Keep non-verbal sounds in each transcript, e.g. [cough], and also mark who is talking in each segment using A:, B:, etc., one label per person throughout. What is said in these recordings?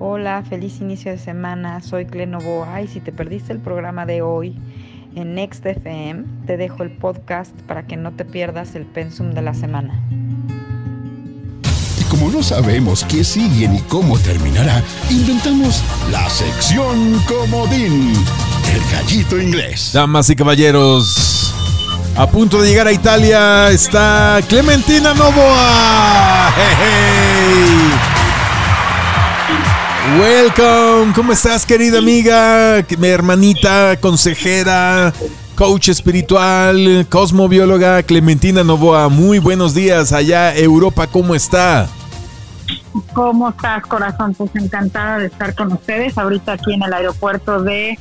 A: Hola, feliz inicio de semana. Soy Clenovoa y si te perdiste el programa de hoy en Next FM, te dejo el podcast para que no te pierdas el pensum de la semana.
B: Y como no sabemos qué sigue ni cómo terminará, inventamos la sección comodín, el gallito inglés.
C: Damas y caballeros, a punto de llegar a Italia está Clementina Novoa. Hey, hey. Welcome, ¿cómo estás querida amiga, mi hermanita, consejera, coach espiritual, cosmobióloga Clementina Novoa? Muy buenos días allá Europa, ¿cómo está?
D: ¿Cómo estás, corazón? Pues encantada de estar con ustedes ahorita aquí en el aeropuerto de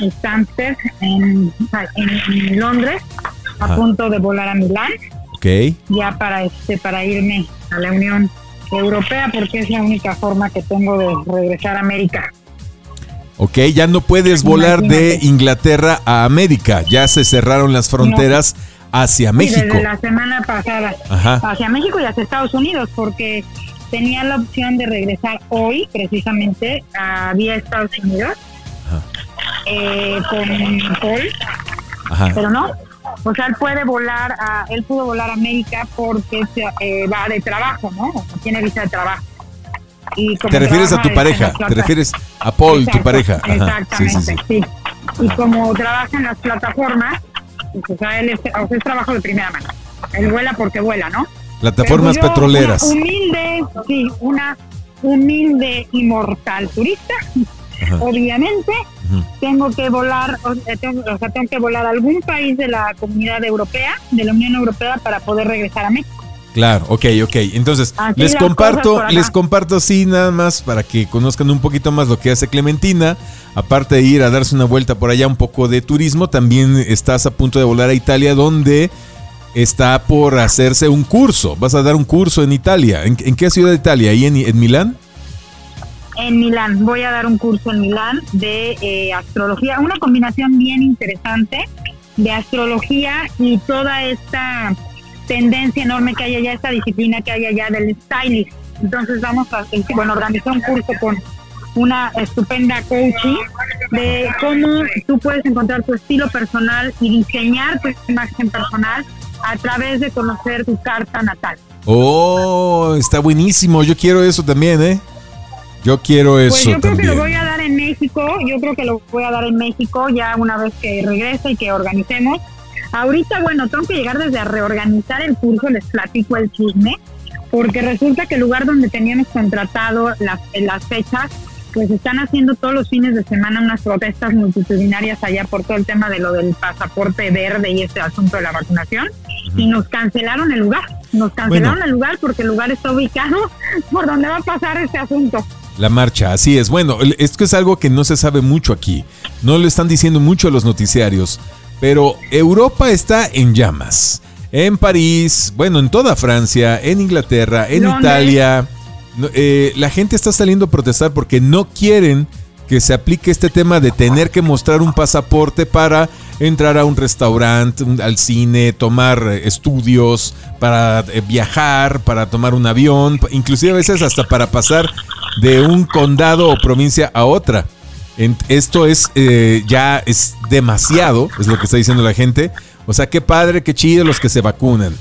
D: Stansted, en, en, Londres, a punto de volar a Milán.
C: Ok.
D: Ya para, este, para irme a la Unión europea porque es la única forma que tengo de regresar a América.
C: Ok, ya no puedes volar de Inglaterra a América, ya se cerraron las fronteras hacia México.
D: desde la semana pasada, hacia México y hacia Estados Unidos, porque tenía la opción de regresar hoy, precisamente, a vía Estados Unidos, eh, con Paul, pero no, o sea, él puede volar, a, él pudo volar a América porque eh, va de trabajo, ¿no? Tiene visa de trabajo.
C: Y te refieres a tu pareja, te refieres a Paul, tu pareja.
D: exactamente, sí, Y como trabaja en las plataformas, pues, o sea, él es, o sea, es trabajo de primera mano. Él vuela porque vuela, ¿no?
C: Plataformas petroleras.
D: humilde, sí, una humilde inmortal turista, obviamente, tengo que volar, o sea, tengo, que volar a algún país de la comunidad europea, de la Unión Europea, para poder regresar a México.
C: Claro, ok, ok. Entonces, les comparto, les comparto así nada más para que conozcan un poquito más lo que hace Clementina. Aparte de ir a darse una vuelta por allá, un poco de turismo, también estás a punto de volar a Italia, donde está por hacerse un curso. Vas a dar un curso en Italia. ¿En, qué ciudad de Italia? ¿Ahí en, en Milán?
D: En Milán. Voy a dar un curso en Milán de eh, astrología, una combinación bien interesante de astrología y toda esta tendencia enorme que hay allá, esta disciplina que hay allá del stylist. Entonces vamos a, bueno, organizar un curso con una estupenda coaching de cómo tú puedes encontrar tu estilo personal y diseñar tu imagen personal a través de conocer tu carta natal.
C: Oh, está buenísimo. Yo quiero eso también, ¿eh? Yo quiero eso. Pues
D: yo
C: creo
D: que lo voy a dar en México. Yo creo que lo voy a dar en México ya una vez que regrese y que organicemos. Ahorita, bueno, tengo que llegar desde a reorganizar el curso, les platico el chisme, porque resulta que el lugar donde teníamos contratado las, las fechas, pues están haciendo todos los fines de semana unas protestas multitudinarias allá por todo el tema de lo del pasaporte verde y este asunto de la vacunación, y nos cancelaron el lugar. Nos cancelaron el lugar porque el lugar está ubicado [laughs] por donde va a pasar este asunto.
C: La marcha, así es. Bueno, esto es algo que no se sabe mucho aquí. No lo están diciendo mucho los noticiarios. Pero Europa está en llamas. En París, bueno, en toda Francia, en Inglaterra, en Italia. Eh, la gente está saliendo a protestar porque no quieren que se aplique este tema de tener que mostrar un pasaporte para entrar a un restaurante, al cine, tomar eh, estudios, para eh, viajar, para tomar un avión, inclusive a veces hasta para pasar de un condado o provincia a otra. Esto es eh, ya es demasiado, es lo que está diciendo la gente. O sea, qué padre, qué chido los que se vacunan.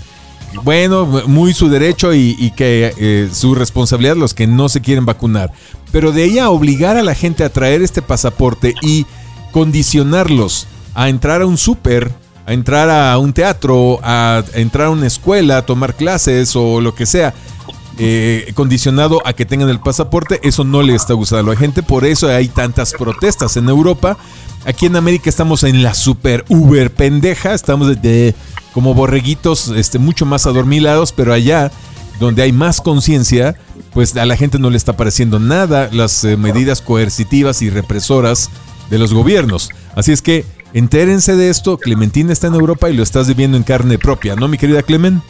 C: Bueno, muy su derecho y, que su responsabilidad los que no se quieren vacunar. Pero de ahí a obligar a la gente a traer este pasaporte y condicionarlos a entrar a un súper, a entrar a un teatro, a entrar a una escuela, a tomar clases o lo que sea, eh, condicionado a que tengan el pasaporte, eso no le está gustando a la gente, por eso hay tantas protestas en Europa. Aquí en América estamos en la super Uber pendeja, estamos de, como borreguitos este, mucho más adormilados, pero allá donde hay más conciencia, pues a la gente no le está pareciendo nada las eh, medidas coercitivas y represoras de los gobiernos. Así es que entérense de esto, Clementina está en Europa y lo estás viviendo en carne propia, ¿no, mi querida Clemen?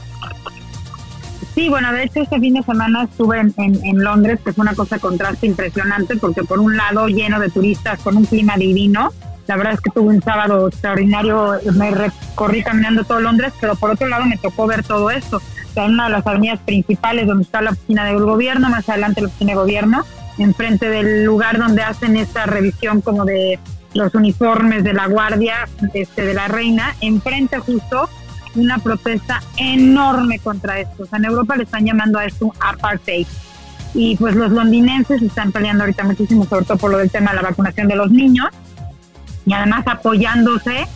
D: Sí, bueno, de hecho este fin de semana estuve en, Londres, que fue una cosa de contraste impresionante, porque por un lado lleno de turistas con un clima divino, la verdad es que tuve un sábado extraordinario, me recorrí caminando todo Londres, pero por otro lado me tocó ver todo esto en una de las avenidas principales donde está la oficina del gobierno, más adelante la oficina de gobierno, enfrente del lugar donde hacen esta revisión como de los uniformes de la guardia este, de la reina, enfrente justo una protesta enorme contra esto. O sea, en Europa le están llamando a esto apartheid. Y pues los londinenses están peleando ahorita muchísimo, sobre todo por lo del tema de la vacunación de los niños, y además apoyándose,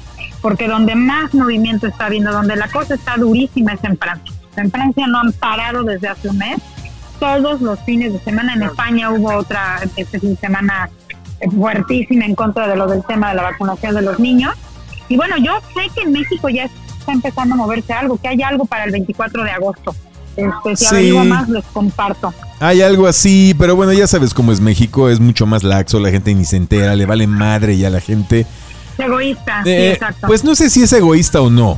D: porque donde más movimiento está viendo, donde la cosa está durísima es en Francia. En Francia no han parado desde hace un mes. Todos los fines de semana en España hubo otra este fin de semana fuertísima en contra de lo del tema de la vacunación de los niños. Y bueno, yo sé que en México ya está empezando a moverse algo, que hay algo para el 24 de agosto. Este, si sí. más, les comparto.
C: Hay algo así, pero bueno, ya sabes cómo es México, es mucho más laxo, la gente ni se entera, le vale madre ya a la gente.
D: egoísta, sí, eh, exacto.
C: Pues no sé si es egoísta o no,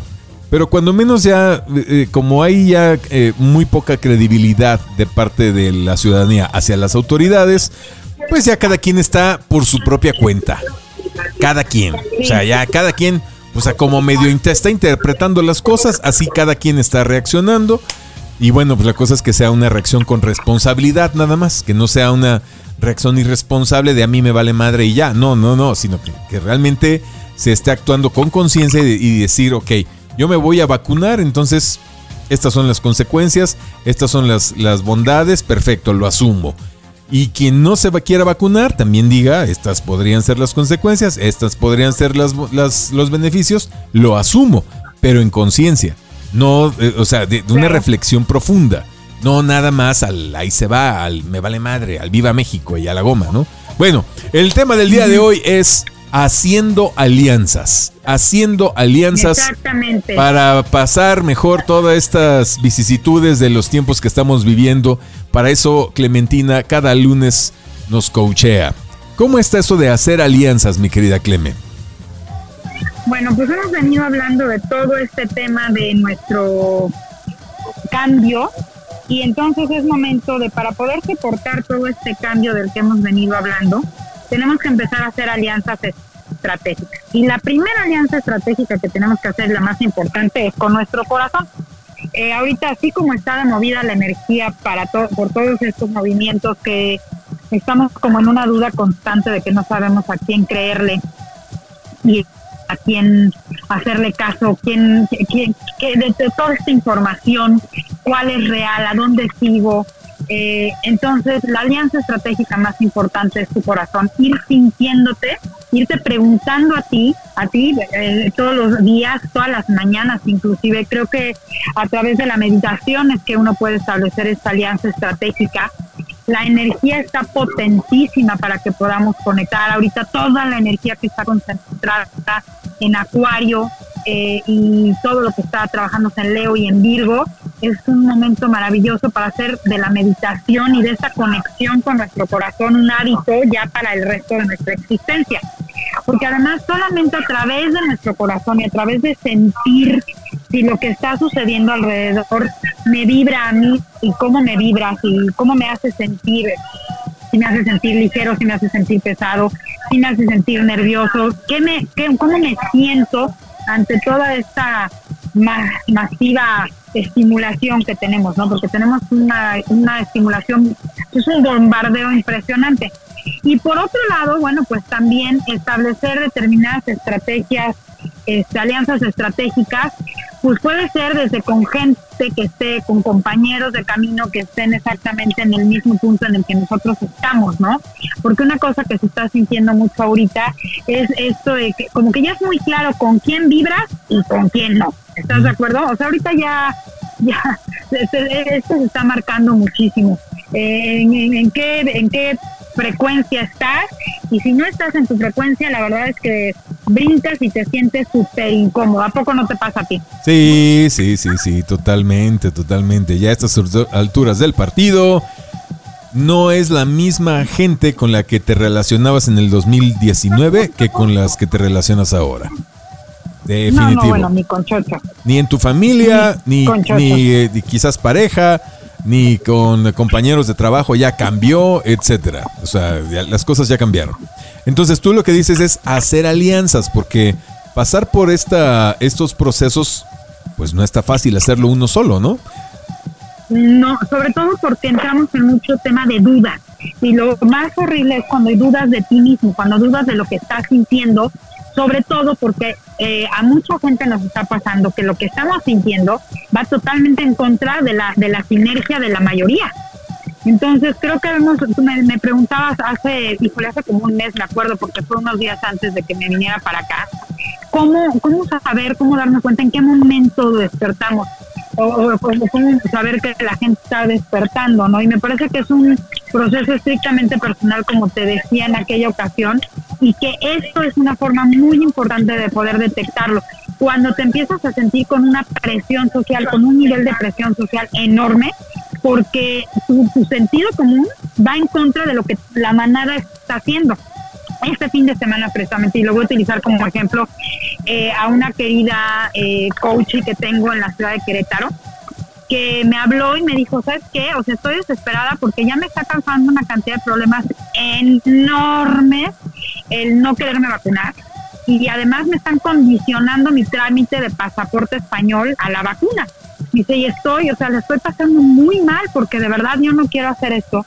C: pero cuando menos ya, eh, como hay ya eh, muy poca credibilidad de parte de la ciudadanía hacia las autoridades, pues ya cada quien está por su propia cuenta. Cada quien. O sea, ya cada quien, o sea, como medio está interpretando las cosas, así cada quien está reaccionando. Y bueno, pues la cosa es que sea una reacción con responsabilidad nada más, que no sea una reacción irresponsable de a mí me vale madre y ya. No, no, no, sino que, realmente se esté actuando con conciencia y, decir, ok, yo me voy a vacunar, entonces estas son las consecuencias, estas son las, las bondades, perfecto, lo asumo. Y quien no se va, quiera vacunar también diga, estas podrían ser las consecuencias, estas podrían ser las, los beneficios, lo asumo, pero en conciencia. No, eh, o sea, de, una reflexión profunda. No nada más al ahí se va, al me vale madre, al viva México y a la goma, ¿no? Bueno, el tema del día de hoy es haciendo alianzas, haciendo alianzas para pasar mejor todas estas vicisitudes de los tiempos que estamos viviendo. Para eso Clementina cada lunes nos coachea. ¿Cómo está eso de hacer alianzas, mi querida Clemen?
D: Bueno, pues hemos venido hablando de todo este tema de nuestro cambio y entonces es momento de para poder soportar todo este cambio del que hemos venido hablando, tenemos que empezar a hacer alianzas estratégicas. Y la primera alianza estratégica que tenemos que hacer, la más importante, es con nuestro corazón. Eh, ahorita, así como está de movida la energía para por todos estos movimientos que estamos como en una duda constante de que no sabemos a quién creerle y a quién hacerle caso, quién, quién, de, toda esta información, cuál es real, a dónde sigo, eh, entonces, la alianza estratégica más importante es tu corazón, ir sintiéndote, irte preguntando a ti, a ti eh, todos los días, todas las mañanas inclusive. Creo que a través de la meditación es que uno puede establecer esta alianza estratégica. La energía está potentísima para que podamos conectar. Ahorita toda la energía que está concentrada en Acuario, eh, y todo lo que está trabajando en Leo y en Virgo es un momento maravilloso para hacer de la meditación y de esa conexión con nuestro corazón un hábito ya para el resto de nuestra existencia. Porque además solamente a través de nuestro corazón y a través de sentir si lo que está sucediendo alrededor me vibra a mí y cómo me vibra, y cómo me hace sentir, si me hace sentir ligero, si me hace sentir pesado, si me hace sentir nervioso, ¿qué me, qué, cómo me siento ante toda esta masiva estimulación que tenemos, ¿no? Porque tenemos una, una estimulación, es un bombardeo impresionante. Y por otro lado, bueno, pues también establecer determinadas estrategias, este, alianzas estratégicas, pues puede ser desde con gente que esté, con compañeros de camino que estén exactamente en el mismo punto en el que nosotros estamos, ¿no? Porque una cosa que se está sintiendo mucho ahorita es esto de que como que ya es muy claro con quién vibras y con quién no. ¿Estás de acuerdo? O sea, ahorita ya, [laughs] ya, esto se está marcando muchísimo. Eh, en, qué, ¿En qué frecuencia estás? Y si no estás en tu frecuencia, la verdad es que brincas y te sientes súper incómodo. ¿A poco no te pasa a ti?
C: Sí, sí, sí, sí, totalmente, totalmente. Ya a estas alturas del partido, no es la misma gente con la que te relacionabas en el 2019 que con las que te relacionas ahora. Definitivo. No,
D: bueno, ni con
C: Ni en tu familia, ni, eh, ni, quizás pareja, ni con compañeros de trabajo, ya cambió, etcétera. O sea, las cosas ya cambiaron. Entonces tú lo que dices es hacer alianzas, porque pasar por esta, estos procesos, pues no está fácil hacerlo uno solo, ¿no?
D: No, sobre todo porque entramos en mucho tema de duda. Y lo más horrible es cuando hay dudas de ti mismo, cuando dudas de lo que estás sintiendo, sobre todo porque eh, a mucha gente nos está pasando que lo que estamos sintiendo va totalmente en contra de la, de la sinergia de la mayoría. Entonces, creo que hemos, tú me, preguntabas hace, híjole, hace como un mes, me acuerdo, porque fue unos días antes de que me viniera para acá, ¿cómo, cómo saber, cómo darnos cuenta en qué momento despertamos? O, cómo saber que la gente está despertando, ¿no? Y me parece que es un proceso estrictamente personal, como te decía en aquella ocasión, y que esto es una forma muy importante de poder detectarlo. Cuando te empiezas a sentir con una presión social, con un nivel de presión social enorme, porque tu, sentido común va en contra de lo que la manada está haciendo este fin de semana precisamente, y lo voy a utilizar como ejemplo eh, a una querida eh, coach que tengo en la ciudad de Querétaro, que me habló y me dijo, ¿sabes qué? O sea, estoy desesperada porque ya me está causando una cantidad de problemas enormes el no quererme vacunar y además me están condicionando mi trámite de pasaporte español a la vacuna. Dice, y estoy, o sea, le estoy pasando muy mal porque de verdad yo no quiero hacer esto.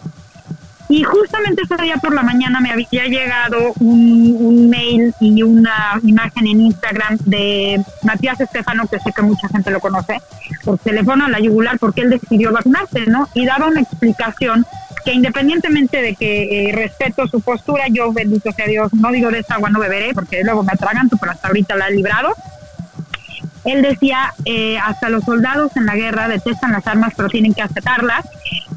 D: Y justamente ese día por la mañana me había llegado un, mail y una imagen en Instagram de Matías Estefano, que sé que mucha gente lo conoce, por teléfono a la yugular porque él decidió vacunarse, ¿no? Y daba una explicación que independientemente de que eh, respeto su postura, yo bendito sea Dios, no digo de esta agua no beberé porque luego me atraganto, pero hasta ahorita la he librado. Él decía, eh, hasta los soldados en la guerra detestan las armas, pero tienen que aceptarlas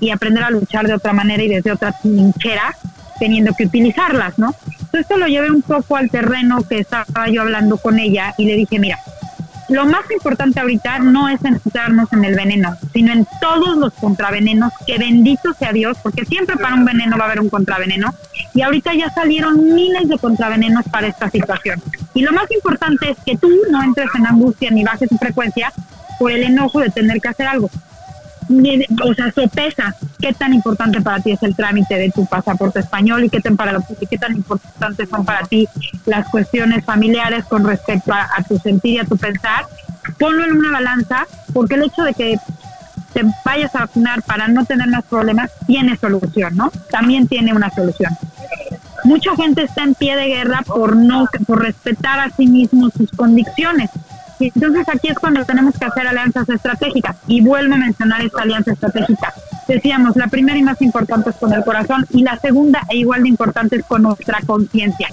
D: y aprender a luchar de otra manera y desde otra trinchera, teniendo que utilizarlas, ¿no? Entonces esto lo llevé un poco al terreno que estaba yo hablando con ella y le dije, mira, lo más importante ahorita no es centrarnos en el veneno, sino en todos los contravenenos, que bendito sea Dios, porque siempre para un veneno va a haber un contraveneno, y ahorita ya salieron miles de contravenenos para esta situación. Y lo más importante es que tú no entres en angustia ni bajes tu frecuencia por el enojo de tener que hacer algo o sea, sopesa qué tan importante para ti es el trámite de tu pasaporte español y qué tan, para, qué tan importantes son para ti las cuestiones familiares con respecto a, tu sentir y a tu pensar. Ponlo en una balanza porque el hecho de que te vayas a vacunar para no tener más problemas tiene solución, ¿no? También tiene una solución. Mucha gente está en pie de guerra por no por respetar a sí mismo sus convicciones entonces aquí es cuando tenemos que hacer alianzas estratégicas. Y vuelvo a mencionar esta alianza estratégica. Decíamos, la primera y más importante es con el corazón y la segunda e igual de importante es con nuestra conciencia.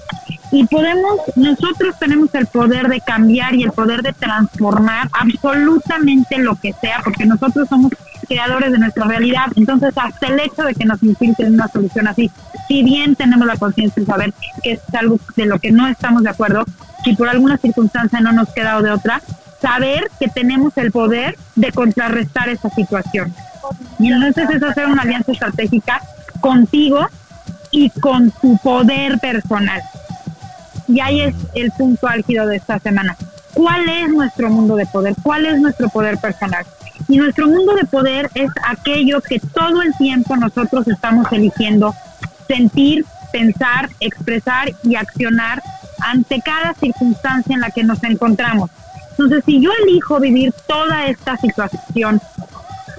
D: Y podemos, nosotros tenemos el poder de cambiar y el poder de transformar absolutamente lo que sea, porque nosotros somos creadores de nuestra realidad. Entonces, hasta el hecho de que nos infiltren una solución así, si bien tenemos la conciencia de saber que es algo de lo que no estamos de acuerdo, si por alguna circunstancia no nos queda de otra, saber que tenemos el poder de contrarrestar esa situación. Y entonces es hacer una alianza estratégica contigo y con tu poder personal. Y ahí es el punto álgido de esta semana. ¿Cuál es nuestro mundo de poder? ¿Cuál es nuestro poder personal? Y nuestro mundo de poder es aquello que todo el tiempo nosotros estamos eligiendo sentir, pensar, expresar y accionar ante cada circunstancia en la que nos encontramos. Entonces, si yo elijo vivir toda esta situación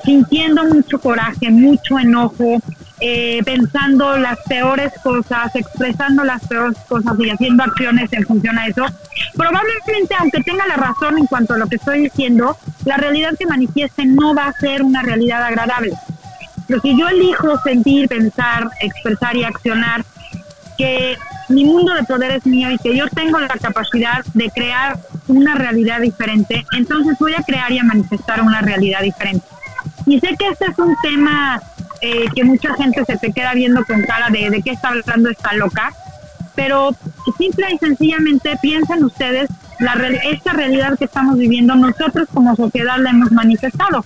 D: sintiendo mucho coraje, mucho enojo, eh, pensando las peores cosas, expresando las peores cosas y haciendo acciones en función a eso, probablemente aunque tenga la razón en cuanto a lo que estoy diciendo, la realidad que manifieste no va a ser una realidad agradable. Pero si yo elijo sentir, pensar, expresar y accionar que mi mundo de poder es mío y que yo tengo la capacidad de crear una realidad diferente, entonces voy a crear y a manifestar una realidad diferente. Y sé que este es un tema eh, que mucha gente se te queda viendo con cara de de qué está hablando esta loca, pero simple y sencillamente piensen ustedes la esta realidad que estamos viviendo nosotros como sociedad la hemos manifestado.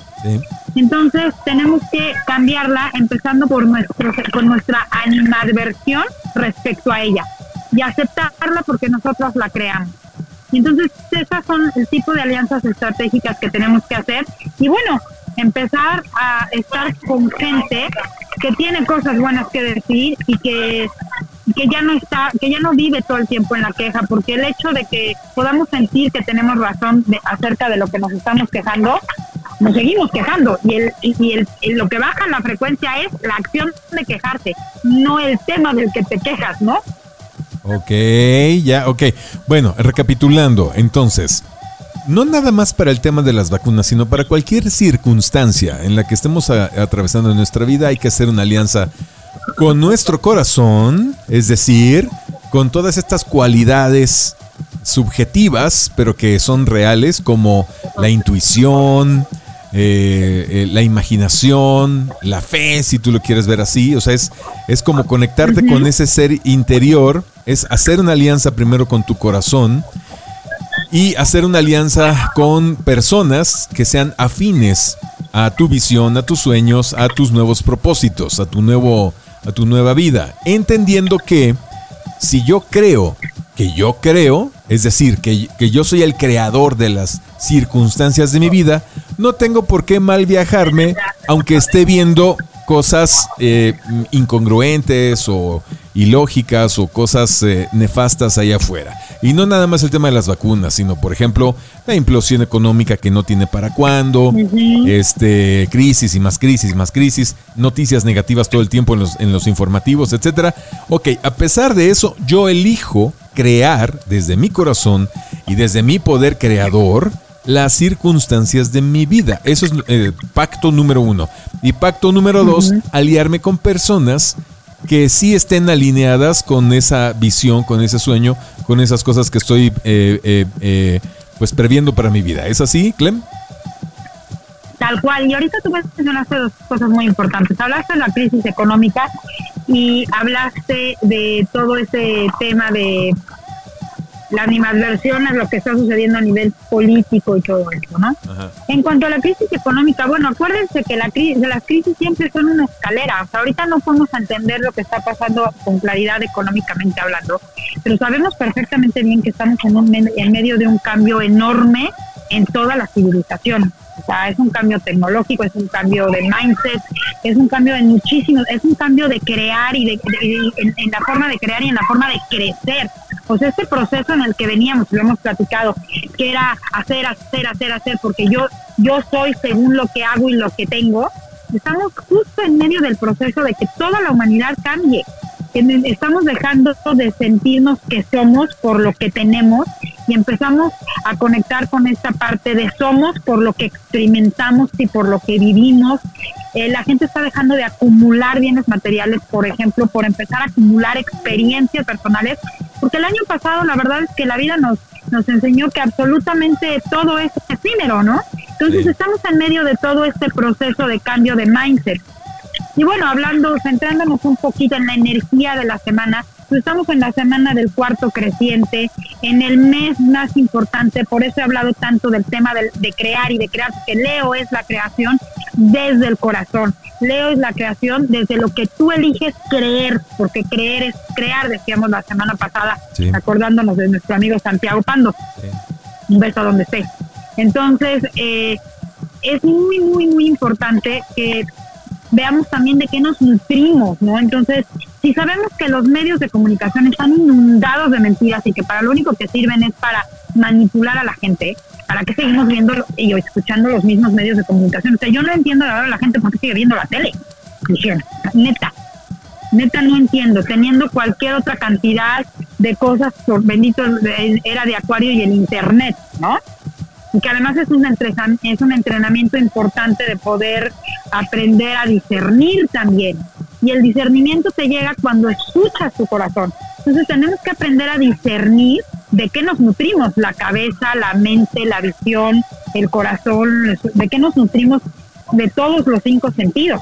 D: Entonces tenemos que cambiarla empezando por nuestro con nuestra animadversión respecto a ella y aceptarla porque nosotros la creamos. Entonces, esas son el tipo de alianzas estratégicas que tenemos que hacer. Y bueno, empezar a estar con gente que tiene cosas buenas que decir y que, que ya no está, que ya no vive todo el tiempo en la queja, porque el hecho de que podamos sentir que tenemos razón de, acerca de lo que nos estamos quejando, nos seguimos quejando y, el, y el, lo que baja la frecuencia es la acción de quejarte, no el tema del que te quejas, ¿no?
C: Ok, ya, ok. Bueno, recapitulando, entonces, no nada más para el tema de las vacunas, sino para cualquier circunstancia en la que estemos atravesando en nuestra vida, hay que hacer una alianza con nuestro corazón, es decir, con todas estas cualidades subjetivas, pero que son reales, como la intuición, eh, eh, la imaginación, la fe, si tú lo quieres ver así. O sea, es, es como conectarte con ese ser interior, es hacer una alianza primero con tu corazón y hacer una alianza con personas que sean afines a tu visión, a tus sueños, a tus nuevos propósitos, a tu nuevo a tu nueva vida, entendiendo que si yo creo que yo creo, es decir, que, que, yo soy el creador de las circunstancias de mi vida, no tengo por qué mal viajarme, aunque esté viendo cosas eh, incongruentes o ilógicas o cosas eh, nefastas allá afuera. Y no nada más el tema de las vacunas, sino por ejemplo la implosión económica que no tiene para cuándo, este, crisis y más crisis y más crisis, noticias negativas todo el tiempo en los, en los informativos, etcétera. Ok, a pesar de eso, yo elijo crear desde mi corazón y desde mi poder creador las circunstancias de mi vida. Eso es eh, pacto número uno. Y pacto número dos, aliarme con personas que sí estén alineadas con esa visión, con ese sueño, con esas cosas que estoy eh, eh, pues previendo para mi vida. ¿Es así, Clem?
D: Tal cual. Y ahorita tú mencionaste dos cosas muy importantes. Hablaste de la crisis económica y hablaste de todo ese tema de la animadversión a lo que está sucediendo a nivel político y todo eso, ¿no? En cuanto a la crisis económica, bueno, acuérdense que la crisis, las crisis siempre son una escalera. O sea, ahorita no podemos entender lo que está pasando con claridad económicamente hablando, pero sabemos perfectamente bien que estamos en, un, en medio de un cambio enorme en toda la civilización. O sea, es un cambio tecnológico, es un cambio de mindset, es un cambio de muchísimos, es un cambio de crear y de, en, la forma de crear y en la forma de crecer. O sea, este proceso en el que veníamos, lo hemos platicado, que era hacer, hacer, hacer, hacer, porque yo, yo soy según lo que hago y lo que tengo, estamos justo en medio del proceso de que toda la humanidad cambie. Estamos dejando de sentirnos que somos por lo que tenemos y empezamos a conectar con esta parte de somos por lo que experimentamos y por lo que vivimos. Eh, la gente está dejando de acumular bienes materiales, por ejemplo, por empezar a acumular experiencias personales, porque el año pasado la verdad es que la vida nos, nos enseñó que absolutamente todo es efímero, ¿no? Entonces estamos en medio de todo este proceso de cambio de mindset. Y bueno, hablando, centrándonos un poquito en la energía de la semana, estamos en la semana del cuarto creciente, en el mes más importante, por eso he hablado tanto del tema de, crear y de crear, porque Leo es la creación desde el corazón. Leo es la creación desde lo que tú eliges creer, porque creer es crear, decíamos la semana pasada, acordándonos de nuestro amigo Santiago Pando. Un beso donde esté. Entonces, eh, es muy, muy, muy importante que veamos también de qué nos nutrimos, ¿no? Entonces, si sabemos que los medios de comunicación están inundados de mentiras y que para lo único que sirven es para manipular a la gente, ¿para qué seguimos viendo y escuchando los mismos medios de comunicación? O sea, yo no entiendo la verdad la gente por qué sigue viendo la tele. Neta, neta no entiendo, teniendo cualquier otra cantidad de cosas, por bendito era de acuario y el internet, ¿no? y que además es un, es un entrenamiento importante de poder aprender a discernir también. Y el discernimiento te llega cuando escuchas tu corazón. Entonces tenemos que aprender a discernir de qué nos nutrimos, la cabeza, la mente, la visión, el corazón, de qué nos nutrimos de todos los cinco sentidos.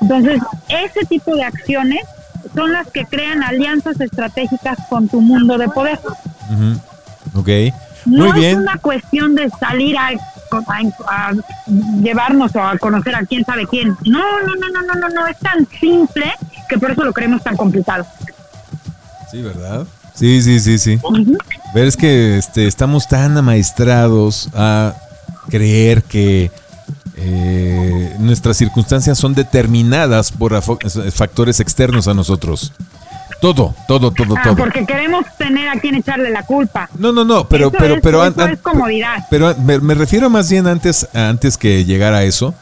D: Entonces, ese tipo de acciones son las que crean alianzas estratégicas con tu mundo de poder.
C: Ok.
D: No es una cuestión de salir a, llevarnos o a conocer a quién sabe quién. No, no, no, no, no, no, no. Es tan simple que por eso lo creemos tan complicado.
C: Sí, ¿verdad? Sí, sí, sí, sí. Ver es que este, estamos tan amaestrados a creer que eh, nuestras circunstancias son determinadas por factores externos a nosotros. Todo, todo, todo,
D: Ah,
C: todo.
D: porque queremos tener a quien echarle la culpa.
C: No, no, no, pero,
D: Eso
C: pero,
D: es-
C: pero,
D: eso
C: an-
D: es comodidad.
C: pero me, me refiero más bien antes, antes que llegar a eso.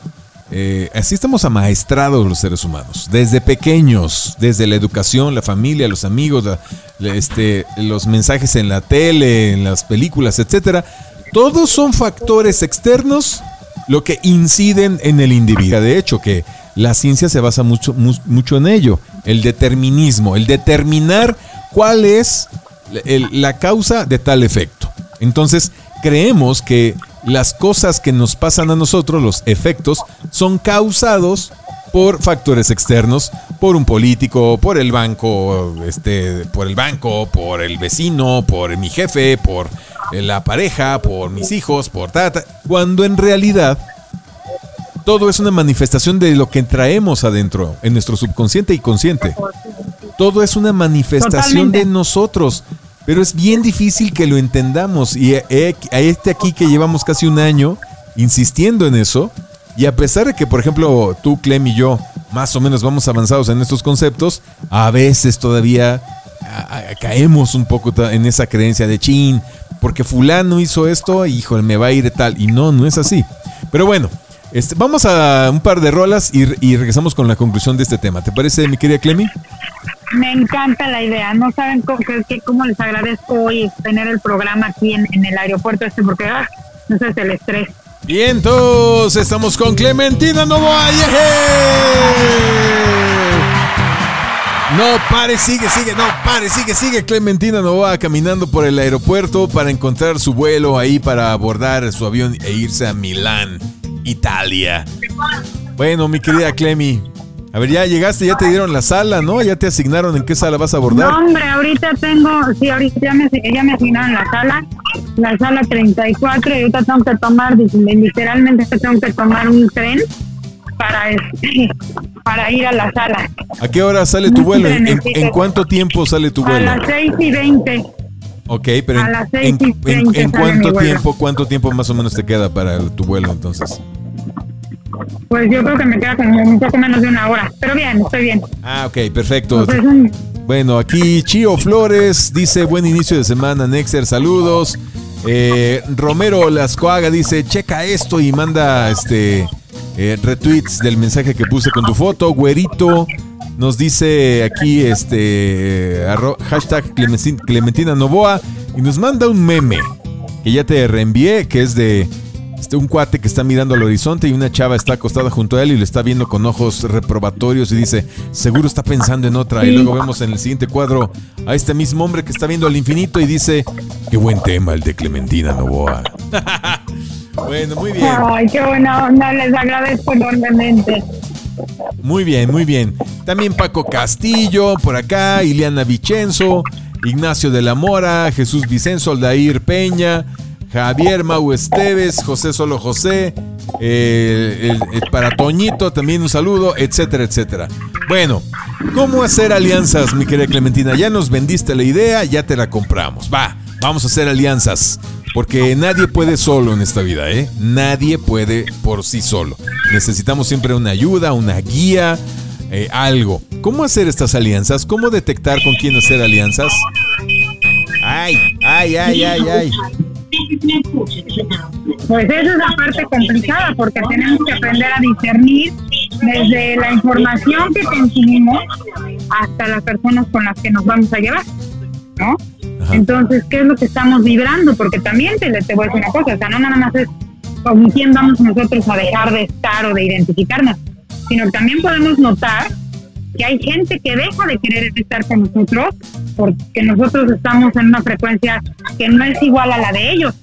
C: eh, así estamos amaestrados los seres humanos, desde pequeños, desde la educación, la familia, los amigos, la- este, los mensajes en la tele, en las películas, etcétera. Todos son factores externos lo que inciden en el individuo. De hecho, que la ciencia se basa mucho, mu- mucho en ello, el determinismo, el determinar cuál es la causa de tal efecto. Entonces, creemos que las cosas que nos pasan a nosotros, los efectos, son causados por factores externos, por un político, por el banco, este, por el banco, por el vecino, por mi jefe, por la pareja, por mis hijos, por tata, cuando en realidad todo es una manifestación de lo que traemos adentro, en nuestro subconsciente y consciente. Todo es una manifestación
D: Totalmente.
C: de nosotros, pero es bien difícil que lo entendamos. Y he- a este aquí que llevamos casi un año insistiendo en eso, y a pesar de que, por ejemplo, tú, Clem y yo, más o menos vamos avanzados en estos conceptos, a veces todavía caemos un poco en esa creencia de chin, porque fulano hizo esto, híjole, me va a ir tal. Y no, no es así. Pero bueno, este, vamos a un par de rolas y, y regresamos con la conclusión de este tema. ¿Te parece, mi querida Clemi?
D: Me encanta la idea. No saben cómo, que- que- cómo les agradezco hoy tener el programa aquí en, en el aeropuerto este, porque ah, ese es el estrés.
C: Bien, estamos con Clementina Novoa. No pare, sigue, sigue, no pare, sigue, sigue. Clementina Novoa caminando por el aeropuerto para encontrar su vuelo ahí para abordar su avión e irse a Milán, Italia. Bueno, mi querida Clemi, a ver, ya llegaste, ya te dieron la sala, ¿no? Ya te asignaron en qué sala vas a abordar.
D: No, hombre, ahorita tengo, sí, ahorita ya me, ya me asignaron la sala, la sala 34, y ahorita tengo que tomar, literalmente tengo que tomar un tren para, este, para ir a la sala.
C: ¿A qué hora sale tu vuelo? ¿En, en- en cuánto tiempo sale tu
D: A
C: vuelo?
D: las 6 y 20.
C: Ok, pero
D: A
C: en,
D: las seis
C: en-
D: y
C: en-
D: treinta
C: en
D: sale
C: cuánto tiempo, cuánto tiempo más o menos te queda para tu vuelo entonces?
D: Pues yo creo que me queda como un poco menos de una hora. Pero bien, estoy bien.
C: Ah, ok, perfecto.
D: Pues
C: Bueno, aquí Chio Flores dice buen inicio de semana, Nexer, saludos. Eh, Romero Lascoaga dice checa esto y manda este eh, retweets del mensaje que puse con tu foto. Güerito nos dice aquí este arro- hashtag Clementin- Clementina Novoa y nos manda un meme que ya te reenvié que es de este, un cuate que está mirando al horizonte y una chava está acostada junto a él y lo está viendo con ojos reprobatorios y dice, seguro está pensando en otra. Y luego vemos en el siguiente cuadro a este mismo hombre que está viendo al infinito y dice, qué buen tema el de Clementina Novoa. [laughs] bueno, muy bien.
D: Ay, qué buena onda. Les agradezco enormemente.
C: Muy bien, muy bien. También Paco Castillo, por acá, Ileana Vicenzo, Ignacio de la Mora, Jesús Vicenzo, Aldair Peña, Javier Mau Esteves, José Solo José, eh, para Toñito también un saludo, etcétera, etcétera. Bueno, ¿cómo hacer alianzas, mi querida Clementina? Ya nos vendiste la idea, ya te la compramos. Va, vamos a hacer alianzas. Porque nadie puede solo en esta vida, ¿eh? Nadie puede por sí solo. Necesitamos siempre una ayuda, una guía, eh, algo. ¿Cómo hacer estas alianzas? ¿Cómo detectar con quién hacer alianzas? Ay, ay, ay, ay, ay.
D: Pues esa es la parte complicada porque tenemos que aprender a discernir desde la información que consumimos hasta las personas con las que nos vamos a llevar, ¿no?
C: Ajá.
D: Entonces, ¿qué es lo que estamos vibrando? Porque también te, te voy a decir una cosa, o sea, no nada más es con quién vamos nosotros a dejar de estar o de identificarnos, sino que también podemos notar que hay gente que deja de querer estar con nosotros porque nosotros estamos en una frecuencia que no es igual a la de ellos.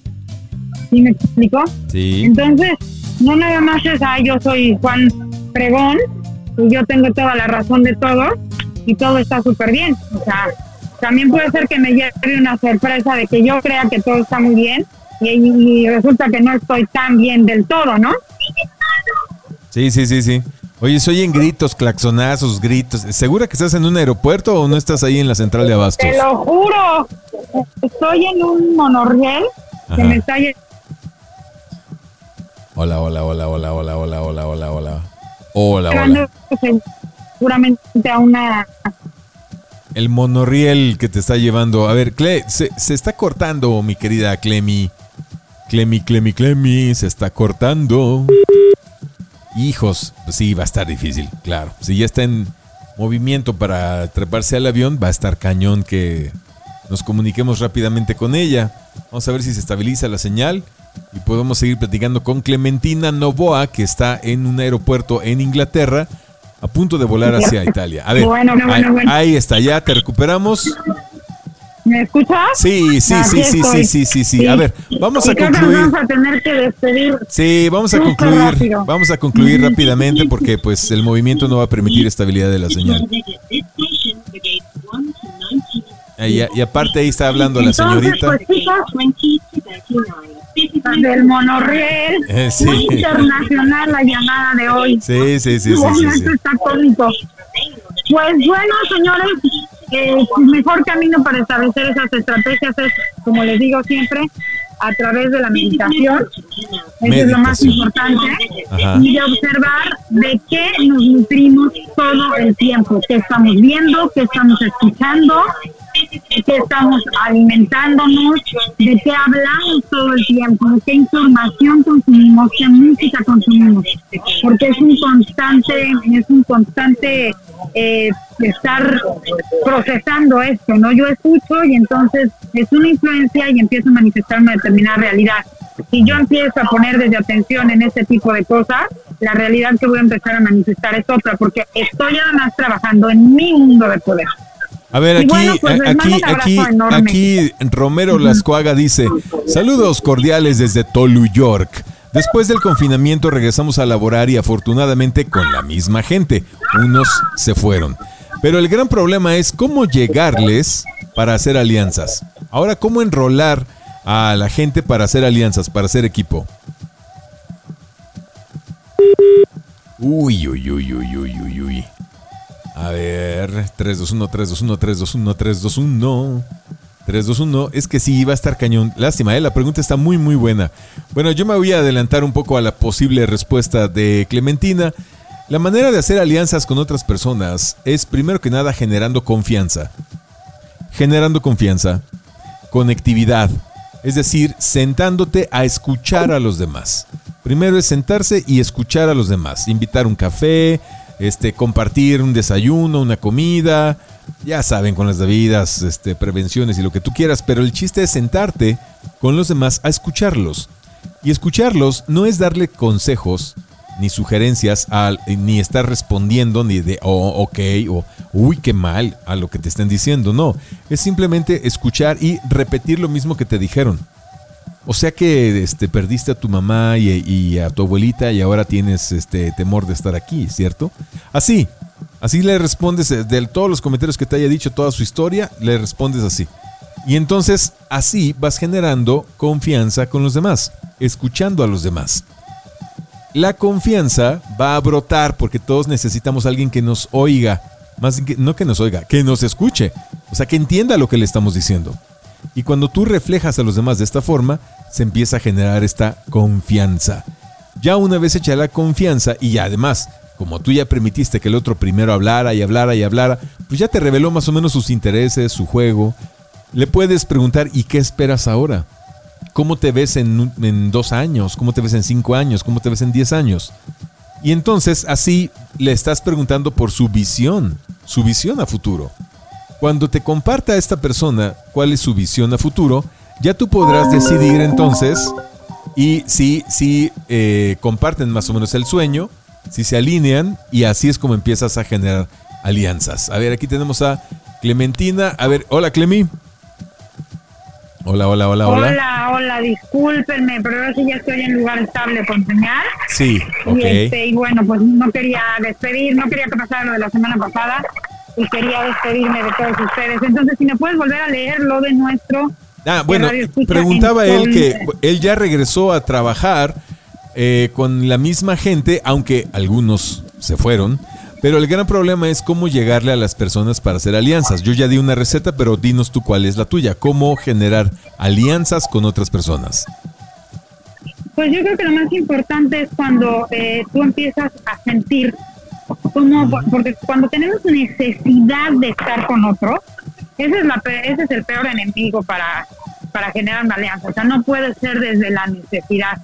D: ¿Sí me explico?
C: Sí.
D: Entonces, no nada más es, ah, yo soy Juan Pregón y yo tengo toda la razón de todo y todo está súper bien. O sea, también puede ser que me lleve una sorpresa de que yo crea que todo está muy bien y, y resulta que no estoy tan bien del todo, ¿no?
C: Sí, sí, sí, sí. Oye, se oyen gritos, claxonazos, gritos. ¿Segura que estás en un aeropuerto o no estás ahí en la central de abastos?
D: Te lo juro, estoy en un monorriel que me está
C: Hola, hola, hola, hola, hola, hola, hola, hola, hola. Hola, hola.
D: seguramente a una
C: El monorriel que te está llevando. A ver, Cle, se, se está cortando, mi querida Clemi. Clemi, Clemi, Clemi, se está cortando. Hijos, pues sí, va a estar difícil, claro. Si ya está en movimiento para treparse al avión, va a estar cañón que nos comuniquemos rápidamente con ella. Vamos a ver si se estabiliza la señal y podemos seguir platicando con Clementina Novoa, que está en un aeropuerto en Inglaterra, a punto de volar hacia Italia. A ver,
D: Bueno, bueno,
C: ahí,
D: bueno.
C: ahí está, ya te recuperamos.
D: ¿Me escuchas?
C: Sí, sí, sí, sí, sí, sí, sí, sí. A ver, vamos a concluir.
D: Vamos a tener que despedir.
C: Sí, vamos a concluir. Vamos a concluir rápidamente porque pues el movimiento no va a permitir estabilidad de la señal. Y, y aparte ahí está hablando la señorita.
D: pues, del monorriel [laughs]
C: Eh, sí.
D: muy internacional la llamada de hoy.
C: Sí, sí, sí, sí, sí, sí.
D: está cómico. Pues bueno, señores, el mejor camino para establecer esas estrategias es, como les digo siempre, a través de la meditación. Eso es lo más importante.
C: Ajá.
D: Y de observar de qué nos nutrimos todo el tiempo. ¿Qué estamos viendo? ¿Qué estamos escuchando? ¿Qué estamos alimentándonos? ¿De qué hablamos todo el tiempo? ¿De qué información consumimos? ¿Qué música consumimos? Porque es un constante, es un constante eh, estar procesando esto, ¿no? Yo escucho y entonces es una influencia y empiezo a manifestar una determinada realidad. Si yo empiezo a poner desde atención en este tipo de cosas, la realidad que voy a empezar a manifestar es otra, porque estoy además trabajando en mi mundo de poder.
C: A ver, aquí,
D: bueno, pues, les
C: aquí, aquí, aquí Romero Lascuaga dice, saludos cordiales desde Tolu, York. Después del confinamiento regresamos a laborar y afortunadamente con la misma gente. Unos se fueron. Pero el gran problema es cómo llegarles para hacer alianzas. Ahora, ¿cómo enrolar a la gente para hacer alianzas, para hacer equipo? Uy, uy, uy, uy, uy, uy, uy. A ver, 3, 2, 1, 3, 2, 1, 3, 2, 1, 3, 2, 1. 3, 2, 1. Es que sí, iba a estar cañón. Lástima, ¿eh? la pregunta está muy, muy buena. Bueno, yo me voy a adelantar un poco a la posible respuesta de Clementina. La manera de hacer alianzas con otras personas es primero que nada generando confianza. Generando confianza, conectividad, es decir, sentándote a escuchar a los demás. Primero es sentarse y escuchar a los demás, invitar un café, este, compartir un desayuno, una comida, ya saben, con las debidas este, prevenciones y lo que tú quieras, pero el chiste es sentarte con los demás a escucharlos. Y escucharlos no es darle consejos ni sugerencias, ni estar respondiendo ni de, oh, ok, o uy, qué mal a lo que te estén diciendo. No, es simplemente escuchar y repetir lo mismo que te dijeron. O sea que este, perdiste a tu mamá y, a tu abuelita y ahora tienes este temor de estar aquí, ¿cierto? Así, así le respondes eh, de todos los comentarios que te haya dicho, toda su historia, le respondes así. Y entonces así vas generando confianza con los demás, escuchando a los demás. La confianza va a brotar porque todos necesitamos alguien que nos oiga, más que, no que nos oiga, que nos escuche, o sea, que entienda lo que le estamos diciendo. Y cuando tú reflejas a los demás de esta forma, se empieza a generar esta confianza. Ya una vez hecha la confianza y ya además, como tú ya permitiste que el otro primero hablara y hablara y hablara, pues ya te reveló más o menos sus intereses, su juego. Le puedes preguntar, ¿y qué esperas ahora? ¿Cómo te ves en, dos años? ¿Cómo te ves en cinco años? ¿Cómo te ves en diez años? Y entonces así le estás preguntando por su visión, su visión a futuro. Cuando te comparta esta persona cuál es su visión a futuro, ya tú podrás decidir entonces y si, si eh, comparten más o menos el sueño, si se alinean y así es como empiezas a generar alianzas. A ver, aquí tenemos a Clementina. A ver, hola Clemi. Hola, hola, hola, hola.
D: Hola, hola, discúlpenme, pero ahora sí ya estoy en lugar estable con señal.
C: Sí, ok.
D: Y, este, y bueno, pues no quería despedir, no quería que pasara lo de la semana pasada y quería despedirme de todos ustedes. Entonces, si me puedes volver a leer lo de nuestro...
C: Ah, bueno, preguntaba él que él ya regresó a trabajar eh, con la misma gente, aunque algunos se fueron. Pero el gran problema es cómo llegarle a las personas para hacer alianzas. Yo ya di una receta, pero dinos tú cuál es la tuya. ¿Cómo generar alianzas con otras personas?
D: Pues yo creo que lo más importante es cuando eh, tú empiezas a sentir como porque cuando tenemos necesidad de estar con otros, ese es, la, ese es el peor enemigo para, para generar una alianza. O sea, no puede ser desde la necesidad,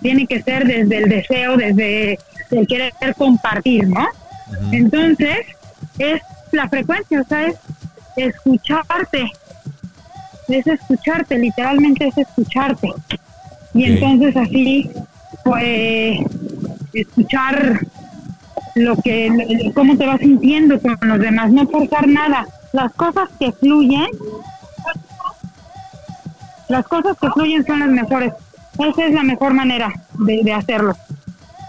D: tiene que ser desde el deseo, desde el querer compartir, ¿no? Entonces, es la frecuencia, o sea, es escucharte, es escucharte, literalmente es escucharte. Y entonces así, pues, escuchar lo que, cómo te vas sintiendo con los demás, no forzar nada. Las cosas que fluyen, las cosas que fluyen son las mejores. Esa es la mejor manera de, de hacerlo.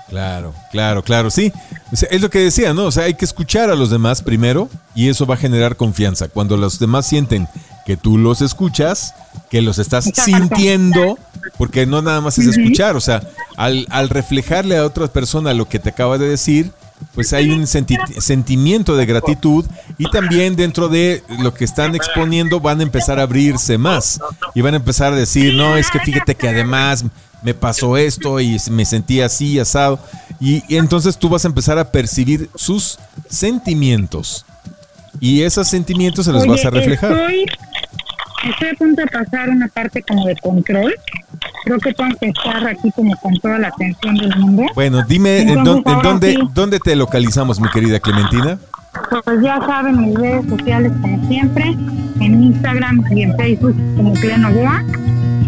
C: Claro, claro, claro, sí. es lo que decía, ¿no? O sea, hay que escuchar a los demás primero y eso va a generar confianza. Cuando los demás sienten que tú los escuchas, que los estás sintiendo, porque no nada más es escuchar, o sea, al, al reflejarle a otra persona lo que te acaba de decir, pues hay un sentimiento de gratitud y también dentro de lo que están exponiendo van a empezar a abrirse más y van a empezar a decir, no, es que fíjate que además me pasó esto y me sentí así, asado. Y, entonces tú vas a empezar a percibir sus sentimientos. Y esos sentimientos se los vas a reflejar.
D: Estoy, estoy, a punto de pasar una parte como de control. Creo que tengo que estar aquí como con toda la atención del mundo.
C: Bueno, dime, ¿en, dónde, dónde te localizamos, mi querida Clementina?
D: Pues ya saben, mis redes sociales como siempre, en Instagram y en Facebook como Cleno Boa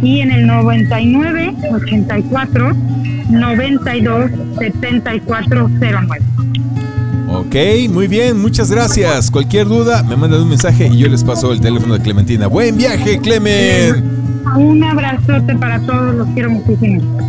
D: y en el 99 84 92 74 09.
C: Ok, muy bien, muchas gracias. Cualquier duda, me mandan un mensaje y yo les paso el teléfono de Clementina. Buen viaje, Clemen.
D: Un abrazote para todos, los quiero muchísimo.